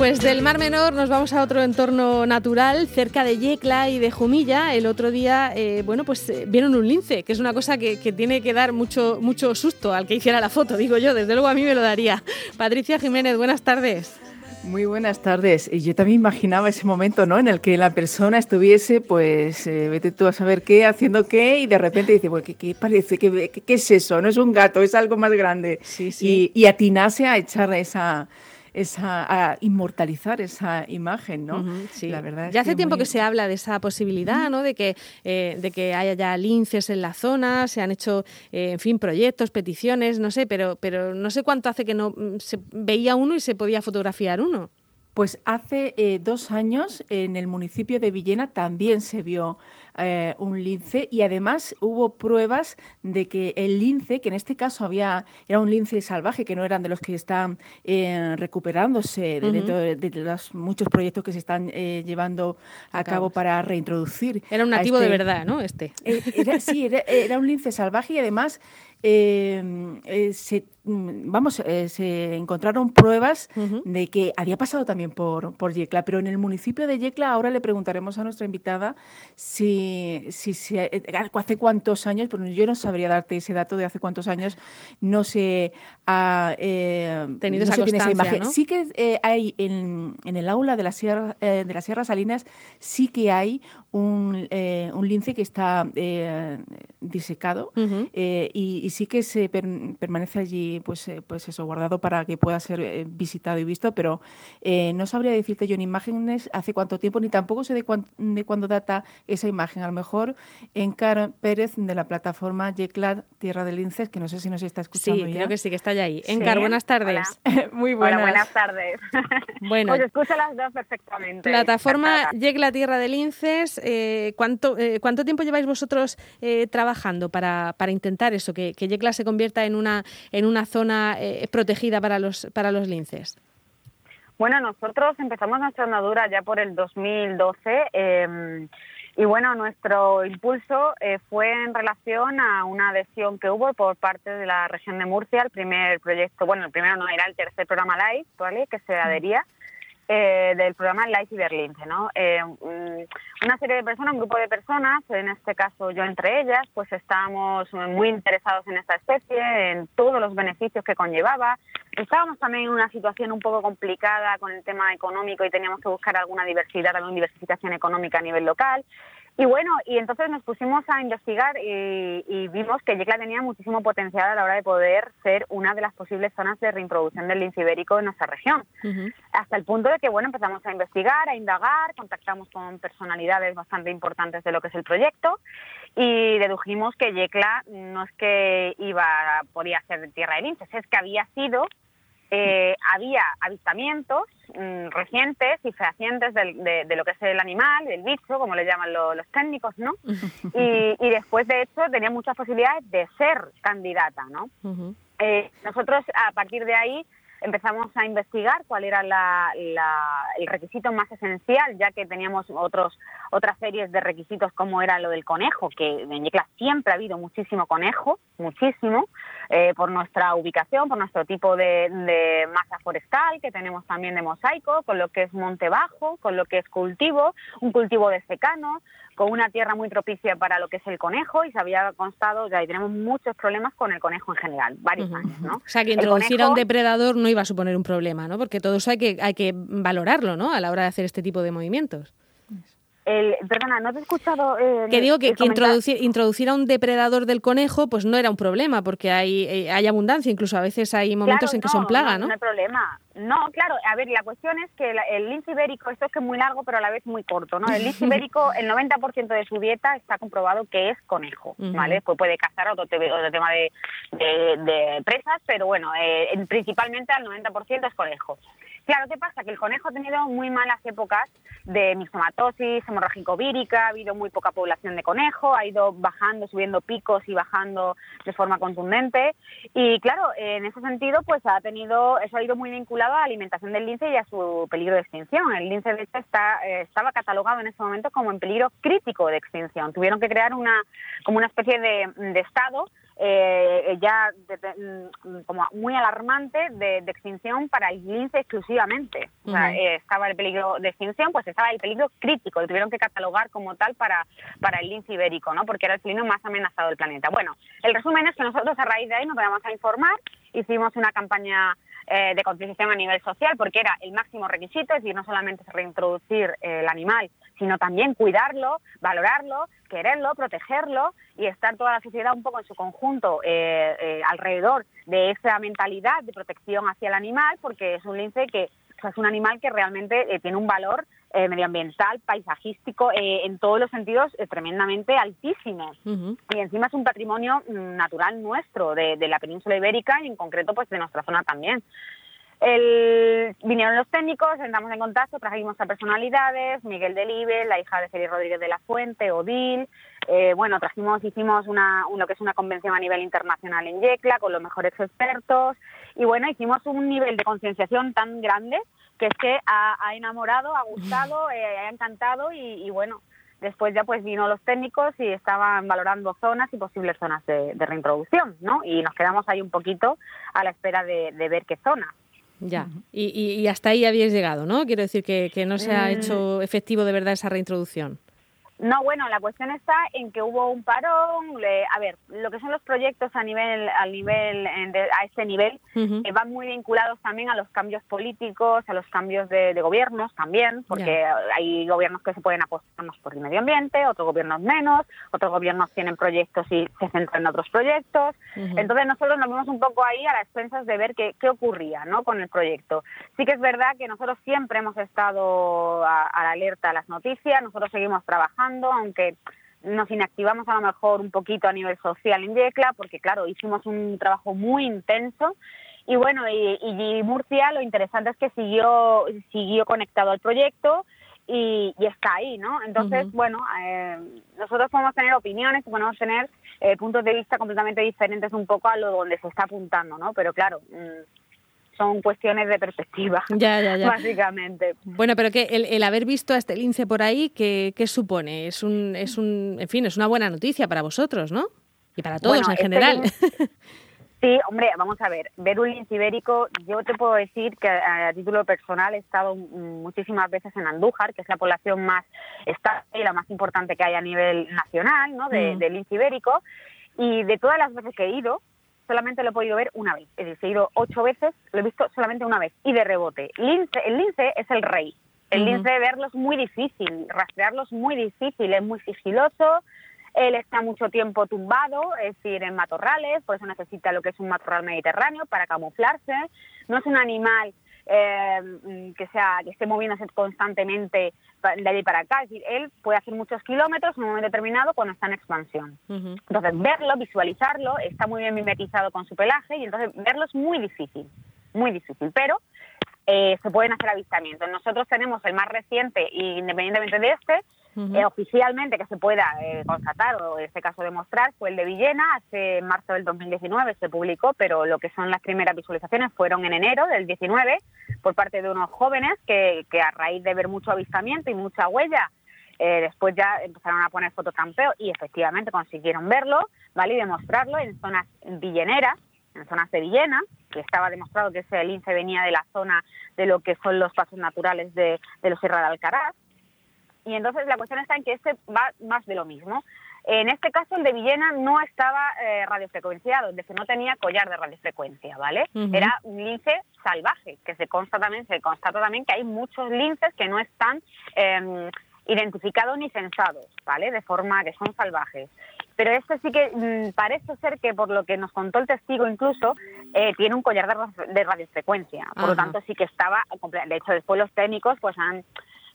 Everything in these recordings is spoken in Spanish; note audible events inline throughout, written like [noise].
Pues del Mar Menor nos vamos a otro entorno natural, cerca de Yecla y de Jumilla. El otro día, eh, bueno, pues eh, vieron un lince, que es una cosa que, tiene que dar mucho, mucho susto al que hiciera la foto, digo yo. Desde luego a mí me lo daría. Patricia Jiménez, buenas tardes. Muy buenas tardes. Yo también imaginaba ese momento, ¿no? En el que la persona estuviese, pues, eh, vete tú a saber qué, haciendo qué, y de repente dice, pues, ¿qué, parece? ¿Qué, ¿Qué, es eso? No es un gato, es algo más grande. Sí, sí. Y, y atinase a echar esa, esa, a inmortalizar esa imagen, ¿no? sí. La verdad ya hace tiempo que se habla de esa posibilidad, ¿no? De que, eh, de que haya ya linces en la zona, se han hecho, eh, en fin, proyectos, peticiones, no sé, pero, pero no sé cuánto hace que no mm, se veía uno y se podía fotografiar uno. Pues hace eh, dos años en el municipio de Villena también se vio eh, un lince y además hubo pruebas de que el lince, que en este caso había era un lince salvaje, que no eran de los que están eh, recuperándose de, los muchos proyectos que se están llevando a cabo para reintroducir. Era un nativo de este verdad, ¿no? Este. sí, era, un lince salvaje y además se vamos, eh, se encontraron pruebas de que había pasado también por, por Yecla, pero en el municipio de Yecla ahora le preguntaremos a nuestra invitada si, si, eh, hace cuántos años, pero yo no sabría darte ese dato de hace cuántos años no se ha eh, tenido esa, imagen. Sí que hay en, en, el aula de la Sierra, de la Sierra Salinas, sí que hay un, un lince que está disecado y, sí que se permanece allí pues, eh, pues eso, guardado para que pueda ser eh, visitado y visto, pero eh, no sabría decirte yo en imágenes hace cuánto tiempo, ni tampoco sé de, de cuándo data esa imagen. A lo mejor Encar Pérez de la plataforma Yeclad Tierra de Linces, que no sé si nos está escuchando sí, creo que sí, que está ya ahí. Encar, buenas tardes. [laughs] Muy buenas. buenas tardes. [laughs] Bueno. Os escucho las dos perfectamente. Plataforma Yecla Tierra de Linces, ¿cuánto, ¿cuánto tiempo lleváis vosotros trabajando para, para intentar eso, que, que Yecla se convierta en una, en una zona eh, protegida para los, para los linces? Bueno, nosotros empezamos nuestra andadura ya por el 2012 em, y bueno, nuestro impulso eh, fue en relación a una adhesión que hubo por parte de la región de Murcia, el primer proyecto, bueno, el primero no era el tercer programa LIFE, ¿vale? que se adhería. Eh, del programa Life Berlince, ¿no? Eh, mm, una serie de personas, un grupo de personas, en este caso yo entre ellas, pues estábamos muy interesados en esta especie, en todos los beneficios que conllevaba. Estábamos también en una situación un poco complicada con el tema económico y teníamos que buscar alguna diversidad, alguna diversificación económica a nivel local. Y bueno, y entonces nos pusimos a investigar y, vimos que Yecla tenía muchísimo potencial a la hora de poder ser una de las posibles zonas de reintroducción del lince ibérico en nuestra región. Hasta el punto de que, bueno, empezamos a investigar, a indagar, contactamos con personalidades bastante importantes de lo que es el proyecto y dedujimos que Yecla no es que iba, podía ser de tierra de linces, es que había sido eh, había avistamientos mm, recientes y fehacientes de, lo que es el animal, el bicho, como le llaman los técnicos, ¿no? [laughs] Y, después, de hecho, tenía muchas posibilidades de ser candidata, ¿no? Eh, nosotros, a partir de ahí, empezamos a investigar cuál era el requisito más esencial, ya que teníamos otros, otras series de requisitos como era lo del conejo, que en Yecla siempre ha habido muchísimo conejo, muchísimo, eh, por nuestra ubicación, por nuestro tipo de, de, masa forestal, que tenemos también de mosaico, con lo que es monte bajo, con lo que es cultivo, un cultivo de secano, con una tierra muy propicia para lo que es el conejo y se había constado, ya y tenemos muchos problemas con el conejo en general, varios años, ¿no? O sea, que introducir a un depredador no iba a suponer un problema, ¿no? Porque todo eso hay que, hay que valorarlo, ¿no? A la hora de hacer este tipo de movimientos perdona, no te he escuchado. Eh, que digo que, introducir, a un depredador del conejo, pues no era un problema, porque hay, eh, hay abundancia, incluso a veces hay momentos en que son plaga, ¿no? No, hay problema. No, claro, a ver, la cuestión es que el lince ibérico, esto es que es muy largo, pero a la vez muy corto, ¿no? El lince [laughs] ibérico, el 90% de su dieta está comprobado que es conejo, ¿vale? Pues puede cazar otro, tema de, de, presas, pero bueno, eh, principalmente al 90% es conejo. Claro, ¿qué pasa? Que el conejo ha tenido muy malas épocas de mixomatosis, hemorrágico-vírica, ha habido muy poca población de conejo, ha ido bajando, subiendo picos y bajando de forma contundente. Y claro, en ese sentido, pues ha tenido, eso ha ido muy vinculado a la alimentación del lince y a su peligro de extinción. El lince, de hecho, está, eh, estaba catalogado en ese momento como en peligro crítico de extinción. Tuvieron que crear una, como una especie de, estado eh, ya mm, como muy alarmante de, extinción para el lince exclusivamente. O sea, estaba el peligro de extinción, pues estaba el peligro crítico, lo tuvieron que catalogar como tal para, para el lince ibérico, ¿no? porque era el felino más amenazado del planeta. Bueno, el resumen es que nosotros a raíz de ahí nos vamos a informar hicimos una campaña eh, de concienciación a nivel social porque era el máximo requisito, es decir, no solamente reintroducir eh, el animal, sino también cuidarlo, valorarlo, quererlo, protegerlo y estar toda la sociedad un poco en su conjunto eh, alrededor de esa mentalidad de protección hacia el animal porque es un lince que es un animal que realmente tiene un valor eh, medioambiental, paisajístico, eh, en todos los sentidos eh, tremendamente altísimo. Y encima es un patrimonio mm, natural nuestro, de, la península ibérica y en concreto pues de nuestra zona también. El, vinieron los técnicos, entramos en contacto, trajimos a personalidades, Miguel Delibe, la hija de Félix Rodríguez de la Fuente, Odil, bueno, trajimos, hicimos una, lo que es una convención a nivel internacional en Yecla con los mejores expertos y bueno, hicimos un nivel de concienciación tan grande que es que ha, enamorado, ha gustado, [laughs] eh, ha encantado y, bueno, después ya pues vino los técnicos y estaban valorando zonas y posibles zonas de, reintroducción, ¿no? Y nos quedamos ahí un poquito a la espera de, ver qué zona. Ya, y, hasta ahí habíais llegado, ¿no? Quiero decir que, que no se ha mm. hecho efectivo de verdad esa reintroducción. No, bueno, la cuestión está en que hubo un parón. a ver, lo que son los proyectos a nivel, al nivel, a este nivel, eh, van muy vinculados también a los cambios políticos, a los cambios de, gobiernos también, porque hay gobiernos que se pueden apostar más por el medio ambiente, otros gobiernos menos, otros gobiernos tienen proyectos y se centran en otros proyectos. Entonces nosotros nos vimos un poco ahí a las expensas de ver qué, qué ocurría, ¿no? Con el proyecto. Sí que es verdad que nosotros siempre hemos estado a, a la alerta a las noticias, nosotros seguimos trabajando aunque nos inactivamos a lo mejor un poquito a nivel social en Yecla, porque claro, hicimos un trabajo muy intenso. Y bueno, y, Murcia lo interesante es que siguió, siguió conectado al proyecto y, está ahí, ¿no? Entonces, bueno, eh, nosotros podemos tener opiniones, podemos tener eh, puntos de vista completamente diferentes un poco a lo donde se está apuntando, ¿no? Pero claro, mm, son cuestiones de perspectiva, [laughs] ya, ya, ya. básicamente. Bueno, pero que el, haber visto a este lince por ahí, ¿qué, ¿qué, supone? Es un, es un, en fin, es una buena noticia para vosotros, ¿no? Y para todos en este general. [laughs] Sí, hombre, vamos a ver, ver un lince ibérico, yo te puedo decir que a, título personal he estado muchísimas veces en Andújar, que es la población más estable y la más importante que hay a nivel nacional, ¿no? De, mm. de lince ibérico, y de todas las veces que he ido, solamente lo he podido ver una vez. Es decir, he ido ocho veces, lo he visto solamente una vez y de rebote. Lince, el lince es el rey. El lince verlo es muy difícil, rastrearlo es muy difícil, es muy sigiloso. Él está mucho tiempo tumbado, es decir, en matorrales, por eso necesita lo que es un matorral mediterráneo para camuflarse. No es un animal eh, que sea que esté moviéndose constantemente de allí para acá. Es decir, él puede hacer muchos kilómetros en un momento determinado cuando está en expansión. Entonces, verlo, visualizarlo, está muy bien mimetizado con su pelaje y entonces verlo es muy difícil, muy difícil. Pero eh, se pueden hacer avistamientos. Nosotros tenemos el más reciente, independientemente de este, eh, oficialmente que se pueda eh, constatar o en este caso demostrar fue el de Villena, hace marzo del 2019 se publicó, pero lo que son las primeras visualizaciones fueron en enero del 19 por parte de unos jóvenes que, que a raíz de ver mucho avistamiento y mucha huella después ya empezaron a poner fotocampeo y efectivamente consiguieron verlo, ¿vale? Y demostrarlo en zonas villeneras, en zonas de Villena, que estaba demostrado que ese lince venía de la zona de lo que son los pasos naturales de, de los Sierra de Alcaraz. Y entonces la cuestión está en que este va más de lo mismo. En este caso, el de Villena no estaba eh, radiofrecuenciado, es no tenía collar de radiofrecuencia, ¿vale? Era un lince salvaje, que se consta también, se constata también que hay muchos linces que no están em, identificados ni censados, ¿vale? De forma que son salvajes. Pero este sí que mm, parece ser que, por lo que nos contó el testigo incluso, eh, tiene un collar de, radiofrecuencia. Por lo tanto, sí que estaba, de hecho, después los técnicos pues han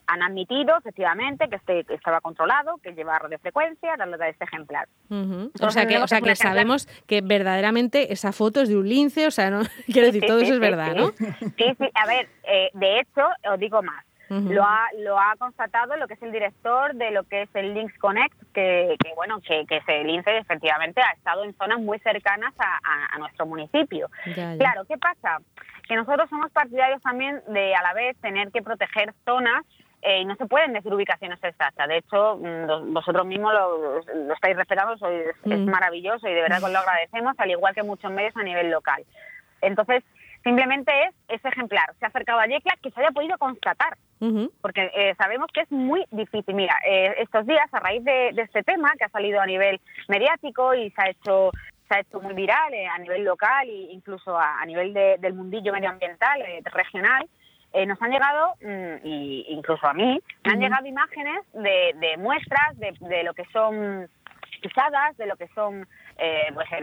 han admitido efectivamente que este estaba controlado, que lleva radiofrecuencia, dando de este ejemplar. O sea que, o sea que sabemos que verdaderamente esa foto es de un lince, o sea, no [laughs] quiero decir, todo eso es verdad, ¿no? Sí, sí, a ver, eh, de hecho, os digo más lo, ha, lo ha constatado lo que es el director de lo que es el Links Connect, que, bueno, que, que ese lince efectivamente ha estado en zonas muy cercanas a, nuestro municipio. Claro, ¿qué pasa? Que nosotros somos partidarios también de a la vez tener que proteger zonas eh, y no se pueden decir ubicaciones exactas. De hecho, mm, vosotros mismos lo, estáis respetando, es, mm. maravilloso y de verdad que lo agradecemos, al igual que muchos medios a nivel local. Entonces, simplemente es ese ejemplar. Se ha acercado a Yecla que se haya podido constatar, porque eh, sabemos que es muy difícil. Mira, eh, estos días, a raíz de, este tema, que ha salido a nivel mediático y se ha hecho se ha hecho muy viral a nivel local e incluso a, nivel del mundillo medioambiental regional, eh, nos han llegado, mm, y incluso a mí, me han llegado imágenes de, muestras de, lo que son pisadas, de lo que son eh, pues, eh,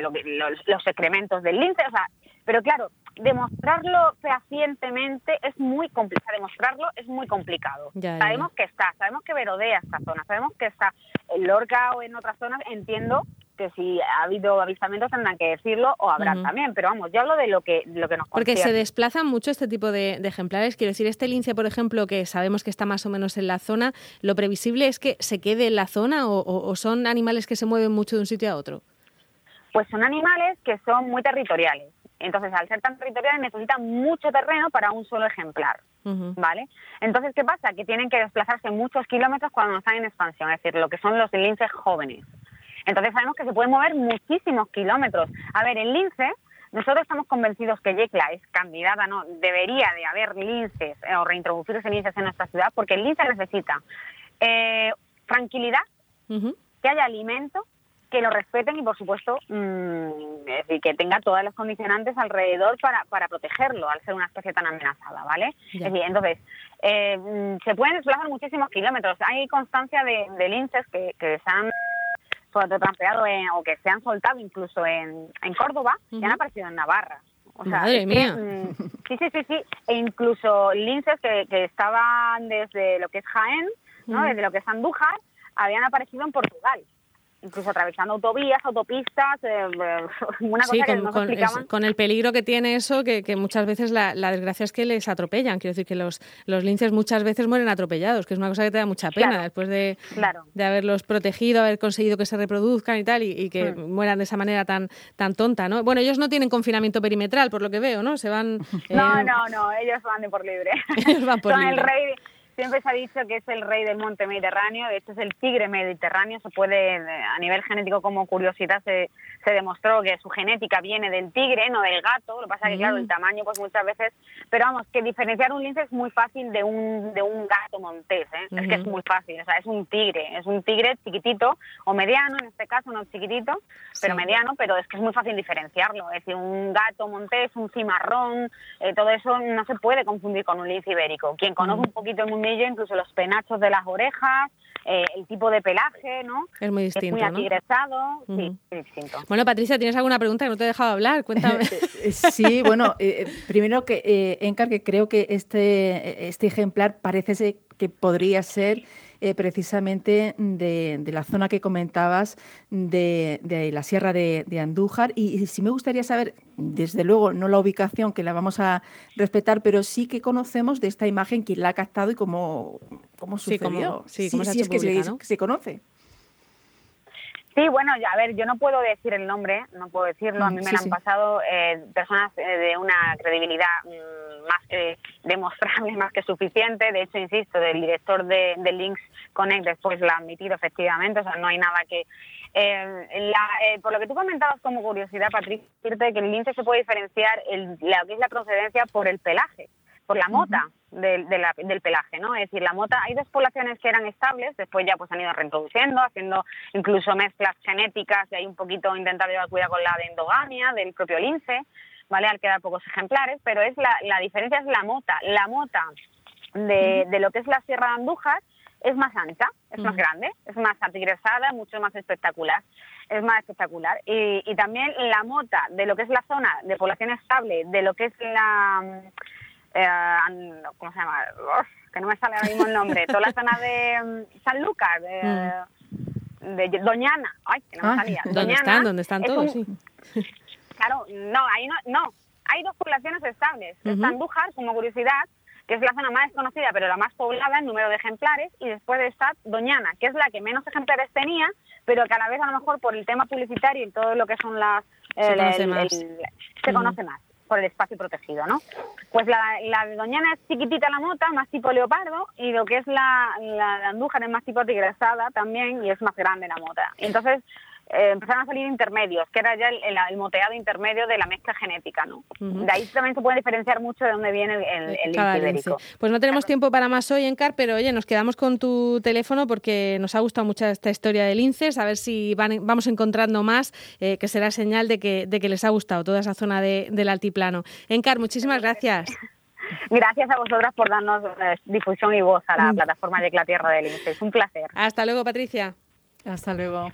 los, excrementos del lince, o sea, pero claro, demostrarlo fehacientemente es muy complicado, demostrarlo es muy complicado. sabemos que está, sabemos que verodea esta zona, sabemos que está en Lorca o en otras zonas, entiendo que si ha habido avistamientos tendrán que decirlo o habrá también, pero vamos, yo hablo de lo que, lo que nos Porque se desplazan mucho este tipo de, ejemplares, quiero decir, este lince, por ejemplo, que sabemos que está más o menos en la zona, ¿lo previsible es que se quede en la zona o, son animales que se mueven mucho de un sitio a otro? Pues son animales que son muy territoriales. Entonces, al ser tan territoriales, necesitan mucho terreno para un solo ejemplar. ¿Vale? Entonces, ¿qué pasa? Que tienen que desplazarse muchos kilómetros cuando están en expansión, es decir, lo que son los linces jóvenes. Entonces sabemos que se pueden mover muchísimos kilómetros. A ver, el lince, nosotros estamos convencidos que Yecla es candidata, no, debería de haber linces eh, o reintroducirse linces en nuestra ciudad, porque el lince necesita eh, tranquilidad, que haya alimento, que lo respeten y, por supuesto, mm, es decir, que tenga todas las condicionantes alrededor para, para protegerlo, al ser una especie tan amenazada, ¿vale? Es decir, entonces, eh, mm, se pueden desplazar muchísimos kilómetros. Hay constancia de, de linces que, que se han trampeado o que se han soltado incluso en, en Córdoba y han aparecido en Navarra. O sea, Madre mía. Mm, sí, sí, sí, sí. E incluso linces que, que estaban desde lo que es Jaén, ¿no? desde lo que es Andújar, habían aparecido en Portugal incluso atravesando autovías, autopistas, eh, [laughs] una cosa que con, explicaban. con el peligro que tiene eso, que, muchas veces la, desgracia es que les atropellan. Quiero decir que los, los linces muchas veces mueren atropellados, que es una cosa que te da mucha pena después de, de haberlos protegido, haber conseguido que se reproduzcan y tal, y, que mm. mueran de esa manera tan, tan tonta, ¿no? Bueno, ellos no tienen confinamiento perimetral, por lo que veo, ¿no? Se van... [laughs] No, eh, no, no, ellos van de por libre. [laughs] ellos van por libre. el rey Siempre se ha dicho que es el rey del monte mediterráneo, de hecho es el tigre mediterráneo, se puede, a nivel genético como curiosidad, se, se demostró que su genética viene del tigre, no del gato, lo que pasa es que claro, el mm. tamaño pues muchas veces, pero vamos, que diferenciar un lince es muy fácil de un, de un gato montés, ¿eh? es que es muy fácil, o sea, es un tigre, es un tigre chiquitito o mediano, en este caso no chiquitito, pero mediano, pero es que es muy fácil diferenciarlo, es decir, un gato montés, un cimarrón, eh, todo eso no se puede confundir con un lince ibérico. Quien conoce un poquito el mundo incluso los penachos de las orejas, eh, el tipo de pelaje, ¿no? Es muy distinto, es muy atigresado, sí, es distinto. Bueno, Patricia, ¿tienes alguna pregunta que no te he dejado hablar? [laughs] Cuéntame. Eh, sí, bueno, eh, primero que, eh, Encar, que creo que este, este ejemplar parece que podría ser eh, precisamente de, la zona que comentabas de, la Sierra de, Andújar. Y, sí me gustaría saber, desde luego, no la ubicación, que la vamos a respetar, pero sí que conocemos de esta imagen quién la ha captado y cómo, cómo sucedió. Sí, cómo, sí, es que se, conoce. Sí, bueno, a ver, yo no puedo decir el nombre, no puedo decirlo. A mí me han pasado eh, personas eh, de una credibilidad mm, más que demostrable, más que suficiente. De hecho, insisto, del director de, de Links Connect después la ha admitido efectivamente, o sea, no hay nada que... Eh, eh, por lo que tú comentabas como curiosidad, Patricia, decirte que el lince se puede diferenciar el, la que es la procedencia por el pelaje, por la mota del, del pelaje, ¿no? Es decir, la mota, hay dos poblaciones que eran estables, después ya pues han ido reintroduciendo, haciendo incluso mezclas genéticas y hay un poquito intentar llevar cuidado con la de endogamia del propio lince, ¿vale? Al quedar pocos ejemplares, pero es la, la diferencia es la mota. La mota de, de lo que es la Sierra de Andújar es más ancha, es más grande, es más atigresada, mucho más espectacular. Es más espectacular. Y, y, también la mota de lo que es la zona de población estable, de lo que es la... Eh, ¿Cómo se llama? que no me sale ahora mismo el nombre. [laughs] Toda la zona de mm, San Lucas, de, mm. de, Doñana. Ay, que no me ah, salía. ¿Dónde están? ¿Dónde están todos? Sí. Claro, no, ahí no, no. Hay dos poblaciones estables. Están Andújar, como curiosidad, que es la zona más desconocida, pero la más poblada en número de ejemplares, y después está Doñana, que es la que menos ejemplares tenía, pero que a la vez a lo mejor por el tema publicitario y todo lo que son las... Se conoce más. se conoce más por el espacio protegido, ¿no? Pues la, la doñana es chiquitita la mota, más tipo leopardo, y lo que es la, la, andújar es más tipo tigresada también, y es más grande la mota. Entonces eh, empezaron a salir intermedios, que era ya el, el, moteado intermedio de la mezcla genética, ¿no? De ahí también se puede diferenciar mucho de dónde viene el, el, ibérico. Pues no tenemos tiempo para más hoy, Encar, pero oye, nos quedamos con tu teléfono porque nos ha gustado mucho esta historia del linces, a ver si van, vamos encontrando más, eh, que será señal de que, de que les ha gustado toda esa zona de, del altiplano. Encar, muchísimas gracias. [laughs] Gracias a vosotras por darnos eh, difusión y voz a la plataforma de la Tierra del Lince. Es un placer. Hasta luego, Patricia. Hasta luego.